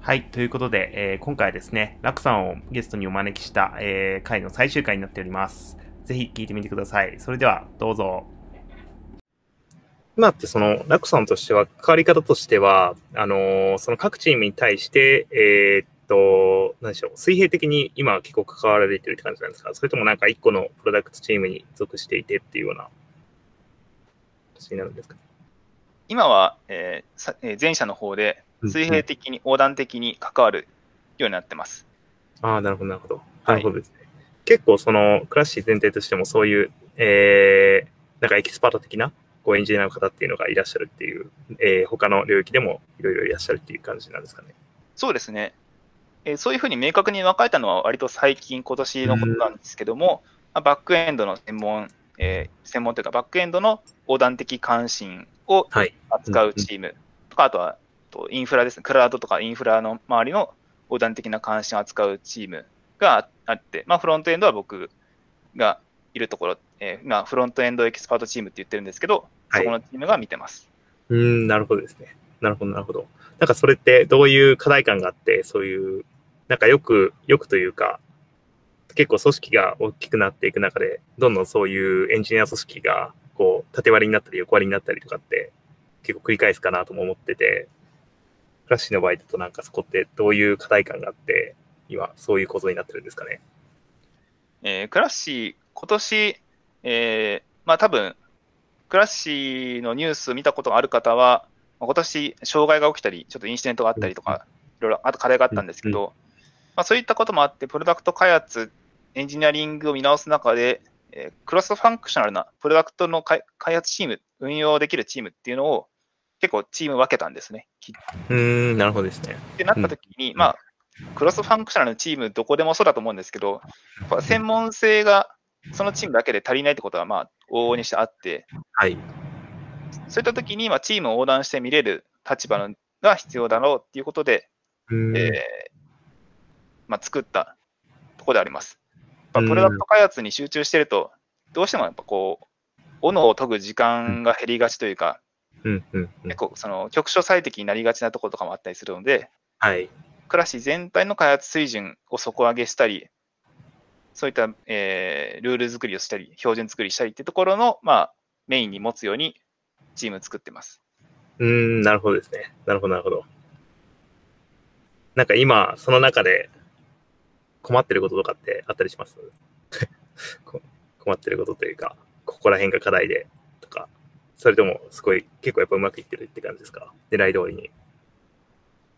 はい。ということで、えー今回はですね、ラクさんをゲストにお招きした、えー回の最終回になっております。ぜひ聞いてみてください。それでは、どうぞ。今ってその、ラクさんとしては、関わり方としては、あのーその各チームに対して、えーっと、何でしょう、水平的に今は結構関わられてるって感じなんですか？それともなんか一個のプロダクトチームに属していてっていうような形になるんですか？今は、えーさえー前者の方で水平的に横断的に関わるようになってます。ああ、なるほど、なるほど。はあなるほどですね。結構、その、 Classi 前提としても、そういう、えー、なんかエキスパート的な、こう、エンジニアの方っていうのがいらっしゃるっていう、えー、他の領域でもいろいろいらっしゃるっていう感じなんですかね。そうですね。えーそういうふうに明確に分かれたのは割と最近、今年のことなんですけども、まあバックエンドの専門、えー専門というか、バックエンドの横断的関心をはい。扱うチームとか、あとはとインフラですね、クラウドとかインフラの周りの横断的な関心を扱うチームがあって、まあ、フロントエンドは僕がいるところ、えーまあ、フロントエンドエキスパートチームって言ってるんですけど、はいそこのチームが見てます。うーん、なるほどですね。なるほど、なるほど。なんかそれってどういう課題感があって、そういう、なんかよく、よくというか、結構組織が大きくなっていく中で、どんどんそういうエンジニア組織が、こう、縦割りになったり横割りになったりとかって、結構繰り返すかなとも思ってて、クラッシュの場合だとなんかそこってどういう課題感があって、今そういう構造になってるんですかね。えークラッシー、今年、えーまあ多分、クラッシーのニュース見たことがある方は、まあ今年、障害が起きたり、ちょっとインシデントがあったりとか、いろいろ、あと課題があったんですけど、まあ、そういったこともあって、プロダクト開発、エンジニアリングを見直す中で、えークロスファンクショナルなプロダクトの開開発チーム、運用できるチームっていうのを結構チーム分けたんですね。きうーん、なるほどですね。ってなった時に、まあ、クロスファンクショナルのチーム、どこでもそうだと思うんですけど、専門性がそのチームだけで足りないってことは、まあ、往々にしてあって、はい。そういった時に、まあ、チームを横断して見れる立場のが必要だろうっていうことで、うーんえーまあ、作ったところであります。まあうんプロダクト開発に集中してると、どうしてもやっぱこう、斧を研ぐ時間が減りがちというか、うん、うん、うん結。構その局所最適になりがちなところとかもあったりするので、はい。クラシ全体の開発水準を底上げしたり、そういった、えールール作りをしたり、標準作りしたりっていうところの、まあ、メインに持つようにチーム作ってます。うーん、なるほどですね。なるほど、なるほど。なんか今、その中で困ってることとかってあったりします？こ困ってることというか、ここら辺が課題でとか、それともすごい結構やっぱうまくいってるって感じですか？狙い通りに。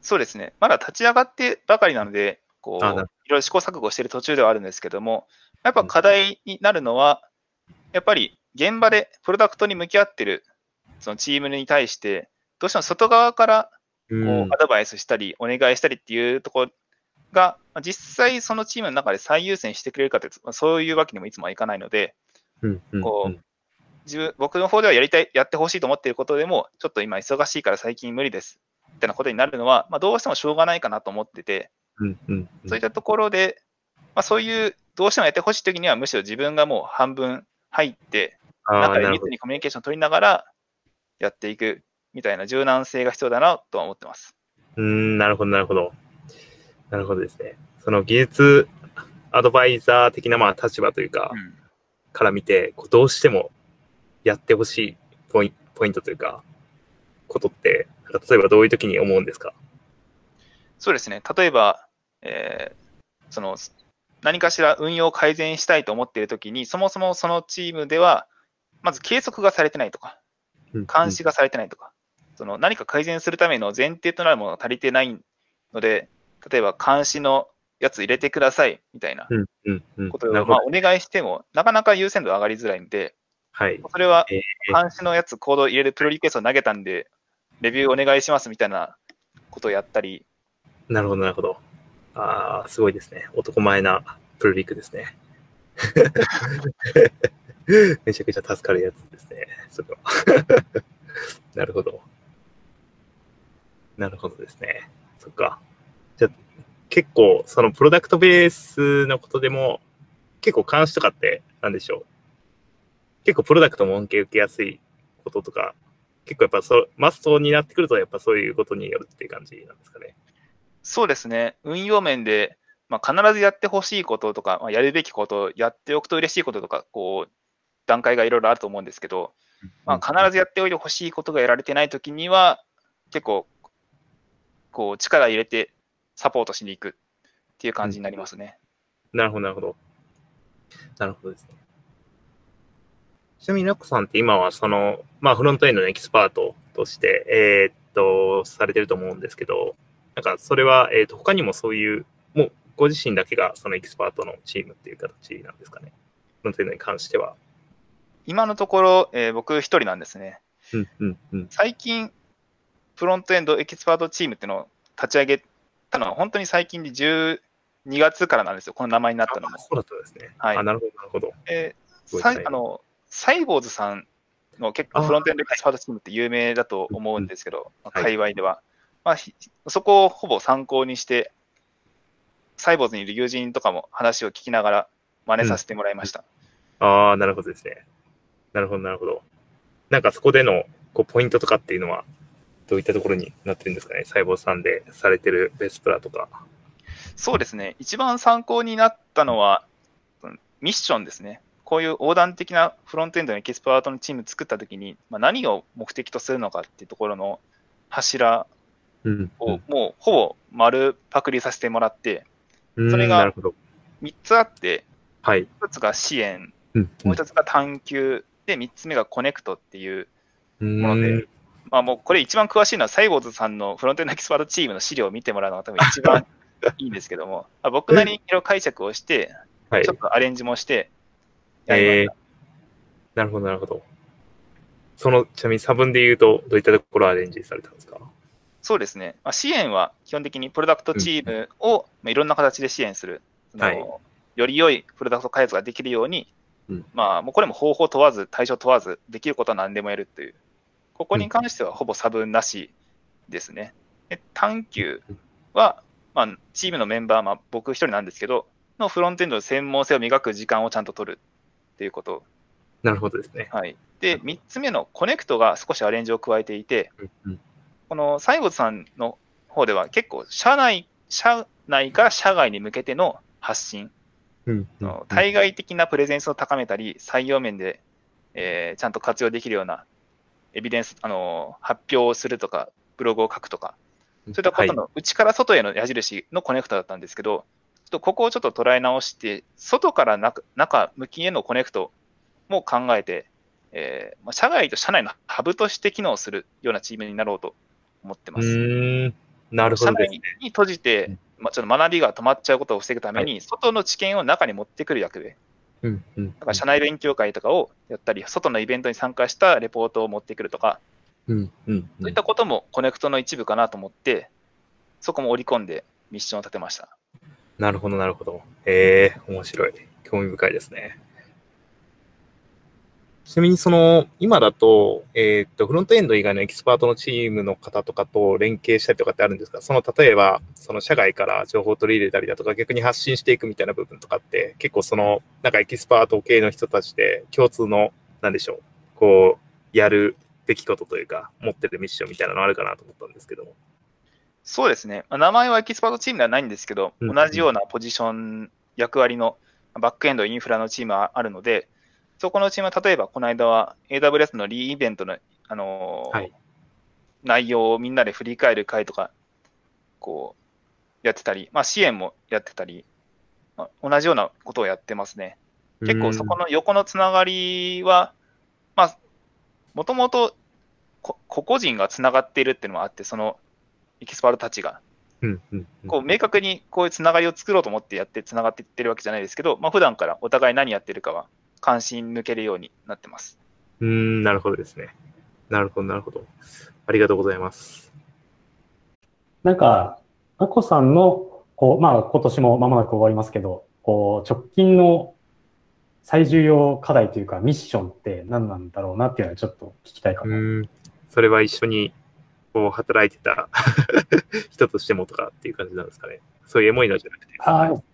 そうですね。まだ立ち上がってばかりなので、こう、いろいろ試行錯誤している途中ではあるんですけども、やっぱ課題になるのは、やっぱり現場でプロダクトに向き合ってるそのチームに対して、どうしても外側からうこうアドバイスしたり、お願いしたりっていうところが、まあ実際そのチームの中で最優先してくれるかというと、まあそういうわけにもいつもはいかないので、うん、うん、こううん自分、僕の方ではやりたい、やってほしいと思っていることでも、ちょっと今忙しいから最近無理です。ってなことになるのは、まあ、どうしてもしょうがないかなと思ってて、うん、うん。そういったところで、まあ、そういう、どうしてもやってほしいときには、むしろ自分がもう半分入って、中で。密にコミュニケーションを取りながらやっていくみたいな柔軟性が必要だなとは思ってます。うーん、なるほど、なるほど。なるほどですね。その技術アドバイザー的なまあ立場というか、うんから見て、こうどうしてもやってほしいポインポイントというか、ことって、なんか例えばどういう時に思うんですか？そうですね。例えば、えーその、何かしら運用を改善したいと思っているときに、そもそもそのチームでは、まず計測がされてないとか、監視がされてないとか、その何か改善するための前提となるものが足りてないので、例えば監視のやつ入れてくださいみたいなうんうんうん。ことを。まあお願いしても、なかなか優先度上がりづらいんで、はい。それはえー監視のやつコード入れるプロリクエストを投げたんで、レビューお願いしますみたいなことをやったり、なるほど、なるほど。ああ、すごいですね。男前なプルリクですね。めちゃくちゃ助かるやつですね。それは。なるほど。なるほどですね。そっか。じゃあ、結構、そのプロダクトベースのことでも、結構監視とかって、なんでしょう？結構プロダクトも恩恵受けやすいこととか、結構やっぱそマストになってくると、やっぱそういうことによるっていう感じなんですかね？そうですね。運用面で、まあ、必ずやってほしいこととか、まあ、やるべきこと、やっておくと嬉しいこととか、こう、段階がいろいろあると思うんですけど、まあ、必ずやっておいてほしいことがやられてないときには、結構、こう、力入れてサポートしに行くっていう感じになりますね。なるほど、なるほど。なるほどですね。ちなみに、ラコさんって今は、その、まあ、フロントエンドのエキスパートとして、えーっと、されてると思うんですけど、なんか、それは、えーっと、他にもそういう、もう、ご自身だけがそのエキスパートのチームっていう形なんですかね？フロントエンドに関しては。今のところ、えー僕一人なんですね。うん、うん、うん。最近、フロントエンドエキスパートチームっていうのを立ち上げたのは、本当に最近で12月からなんですよ、この名前になったのもあ。そうだったんですね。はいあ、なるほど、なるほど。えーさいあのサイボーズさんの結構フロントエンドエキスパートチームって有名だと思うんですけど、まあはい界隈では。まあ、ひそこをほぼ参考にして、サイボーズにいる友人とかも話を聞きながら真似させてもらいました。ああ、なるほどですね。なるほど、なるほど。なんかそこでのこうポイントとかっていうのは、どういったところになってるんですかね？細胞さんでされてるベスプラとか。そうですね、一番参考になったのは、うんミッションですね。こういう横断的なフロントエンドのエキスパートのチーム作ったときに、まあ、何を目的とするのかっていうところの柱うんをもうほぼ丸パクリさせてもらって、うんそれがなるほど。3つあって、はい。1つが支援、うんもう1つが探求、で、3つ目がコネクトっていう、うんものでまあもうこれ一番詳しいのはサイボーズさんのフロントエンドエキスパートチームの資料を見てもらうのが多分一番 いいんですけども、まあ僕なりにいろいろ解釈をして、はいちょっ。とアレンジもしてやえー。なるほど、なるほど。その、ちなみに差分で言うと、どういったところをアレンジされたんですか？そうですね。まあ、支援は基本的にプロダクトチームを、まあ、いろんな形で支援する。はいより良いプロダクト開発ができるように、うんまあ、もうこれも方法問わず、対象問わず、できることは何でもやるという。ここに関してはほぼ差分なしですね。で探求は、まあ、チームのメンバー、まあ、僕一人なんですけど、のフロントエンドの専門性を磨く時間をちゃんと取るっていうこと。なるほどですね。はい。で、三つ目のコネクトが少しアレンジを加えていて、うんうんこのサイボウズさんの方では結構社内、社内から社外に向けての発信、うんうんの対外的なプレゼンスを高めたり、採用面で、えーちゃんと活用できるようなエビデンス、あの発表をするとか、ブログを書くとか、そういったことの内から外への矢印のコネクトだったんですけど、ちょっとここをちょっと捉え直して、外から中中向きへのコネクトも考えて、えーまあ、社外と社内のハブとして機能するようなチームになろうと思ってうます。なるほ社どね。内。に閉じて、まあ、ちょっと学びが止まっちゃうことを防ぐために、外の知見を中に持ってくる役で、うんうんだから社内勉強会とかをやったり、外のイベントに参加したレポートを持ってくるとか、うんうんそういったこともコネクトの一部かなと思って、そこも織り込んでミッションを立てました。なるほど、なるほど。ええ面白い。興味深いですね。ちなみに、その、今だと、えーっと、フロントエンド以外のエキスパートのチームの方とかと連携したりとかってあるんですか？その、例えば、その社外から情報を取り入れたりだとか、逆に発信していくみたいな部分とかって、結構その、なんかエキスパート系の人たちで共通の、なんでしょう、こう、やるべきことというか、持ってるミッションみたいなのあるかなと思ったんですけども。そうですね。まあ名前はエキスパートチームではないんですけど、うん同じようなポジション、役割のバックエンド、インフラのチームはあるので、そこのチームは例えばこの間は AWS のリーイベントの、あのーはい。内容をみんなで振り返る会とか、こう、やってたり、まあ支援もやってたり、まあ同じようなことをやってますね。結構そこの横のつながりは、まあ、もともとこ個々人がつながっているっていうのもあって、そのエキスパートたちが、うんうんうん。こう明確にこういうつながりを作ろうと思ってやってつながっていってるわけじゃないですけど、まあ普段からお互い何やってるかは関心向けるようになってます。うーん、なるほどですね。なるほど、なるほど。ありがとうございます。なんか、アコさんの、こう、まあ今年も間もなく終わりますけど、こう、直近の最重要課題というかミッションって何なんだろうなっていうのはちょっと聞きたいかな。うーん、それは一緒にこう働いてた 人としてもとかっていう感じなんですかね。そういうエモいのじゃなくて。あーそう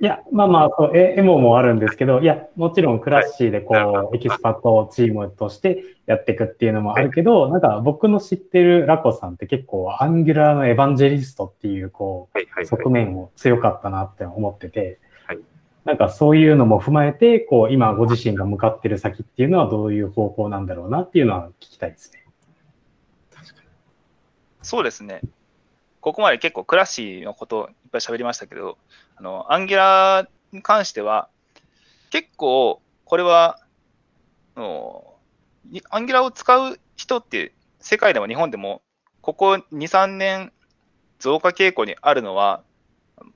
いや、まあまあそう、エエモもあるんですけど、いや、もちろん Classi でこう、エキスパートチームとしてやっていくっていうのもあるけど、なんか僕の知ってるラコさんって結構 Angular のエヴァンジェリストっていうこはいはう、い。側面を強かったなって思っててはい、なんかそういうのも踏まえて、こう、今ご自身が向かってる先っていうのはどういう方向なんだろうなっていうのは聞きたいですね。そうですね。ここまで結構クラッシーのことをいっぱい喋りましたけど、あの、アンギュラーに関しては、結構、これは、あのアンギュラーを使う人って、世界でも日本でも、ここ2、3年増加傾向にあるのは、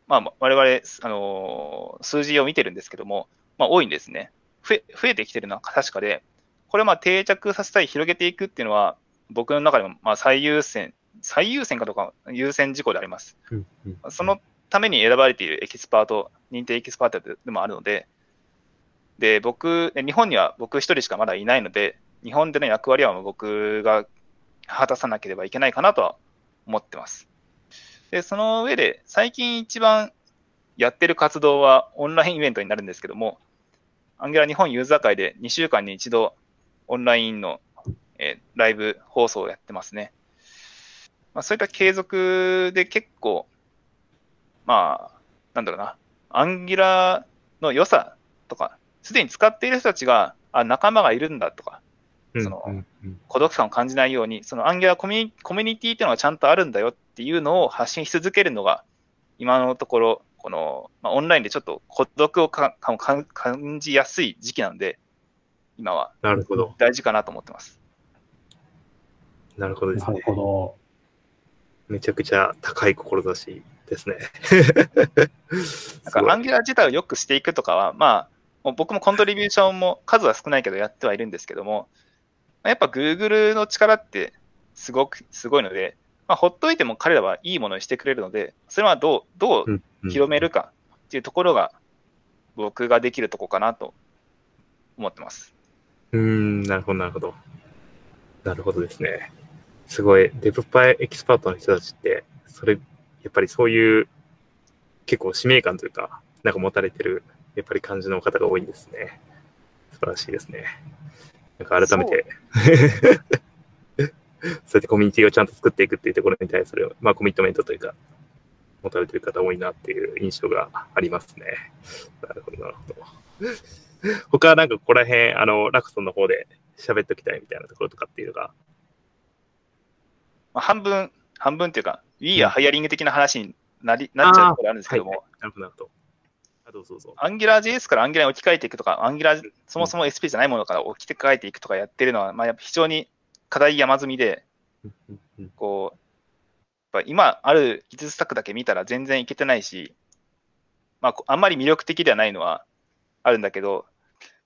まあ、我々、あの、数字を見てるんですけども、まあ、多いんですね。増え、増えてきてるのは確かで、これまあ定着させたり広げていくっていうのは、僕の中でもまあ最優先、最優先かどうか優先事項であります。そのために選ばれているエキスパート、認定エキスパートでもあるので、で、僕、日本には僕一人しかまだいないので、日本での役割は僕が果たさなければいけないかなとは思ってます。で、その上で、最近一番やってる活動はオンラインイベントになるんですけども、アンギュラ日本ユーザー会で2週間に一度オンラインの、えライブ放送をやってますね。まあ、そういった継続で結構、まあ、なんだろうな、アンギュラの良さとか、すでに使っている人たちが、あ、仲間がいるんだとか、うんその孤独感を感じないように、そのアンギュラコミュニコミュニティっていうのがちゃんとあるんだよっていうのを発信し続けるのが、今のところ、この、まあ、オンラインでちょっと孤独をかかか感じやすい時期なんで、今はなるほど。大事かなと思ってます。なるほどですねなる。ほど。めちゃくちゃ高い志ですね。なんか、アンギュラ自体を良くしていくとかは、まあ、もう僕もコントリビューションも数は少ないけどやってはいるんですけども、まあやっぱ Google の力ってすごく、すごいので、まあ、ほっといても彼らはいいものにしてくれるので、それはどう、どう広めるかっていうところが、僕ができるとこかなと思ってます。うーん、なるほど、なるほど。なるほどですね。すごい、デブパイエキスパートの人たちって、それ、やっぱりそういう、結構使命感というか、なんか持たれてる、やっぱり感じの方が多いんですね。素晴らしいですね。なんか改めて、そう やってコミュニティをちゃんと作っていくっていうところに対する、まあコミットメントというか、持たれてる方多いなっていう印象がありますね。なるほど、なるほど。他はなんかここら辺、あの、ラクソンの方で喋っときたいみたいなところとかっていうのが、まあ、半分、半分っていうか、We やハイアリング的な話になりなっちゃうところあるんですけども、はいなるほど、なるほど。あ、どうぞどうぞ。AngularJS から Angular に置き換えていくとか、Angular そもそも SP じゃないものから置き換えていくとかやってるのは、まあ、やっぱ非常に課題山積みで、こう、やっぱ今ある技術スタックだけ見たら全然いけてないし、まあ、こあんまり魅力的ではないのはあるんだけど、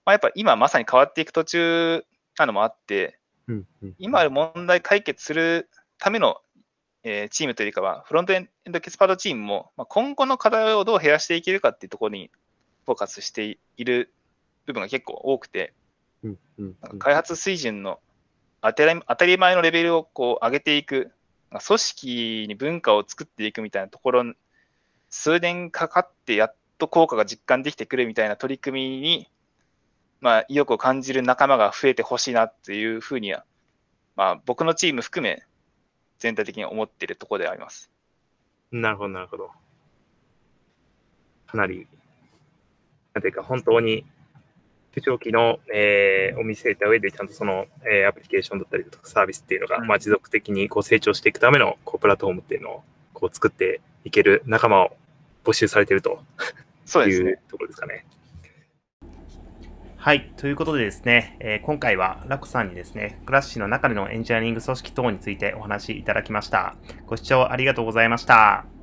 まあ、やっぱ今まさに変わっていく途中なのもあって、今ある問題解決するための、えーチームというよりかは、フロントエンドエキスパートチームも、まあ、今後の課題をどう減らしていけるかっていうところにフォーカスしている部分が結構多くて、うんうんなんか開発水準の当たり当たり前のレベルをこう上げていく、組織に文化を作っていくみたいなところ、数年かかってやっと効果が実感できてくるみたいな取り組みに、まあ、意欲を感じる仲間が増えてほしいなっていうふうには、まあ、僕のチーム含め、全体的に思っているところであります。なるほど、なるほど。かなり、なんていうか、本当に、中長期の、えーを見据えた上で、ちゃんとその、えーアプリケーションだったりとかサービスっていうのが、うんまあ、持続的にこう成長していくためのこうプラットフォームっていうのをこう作っていける仲間を募集されているといそうですねう。ところですかね。はい。ということでですね、えー今回はラコさんにですね、クラッシュの中でのエンジニアリング組織等についてお話しいただきました。ご視聴ありがとうございました。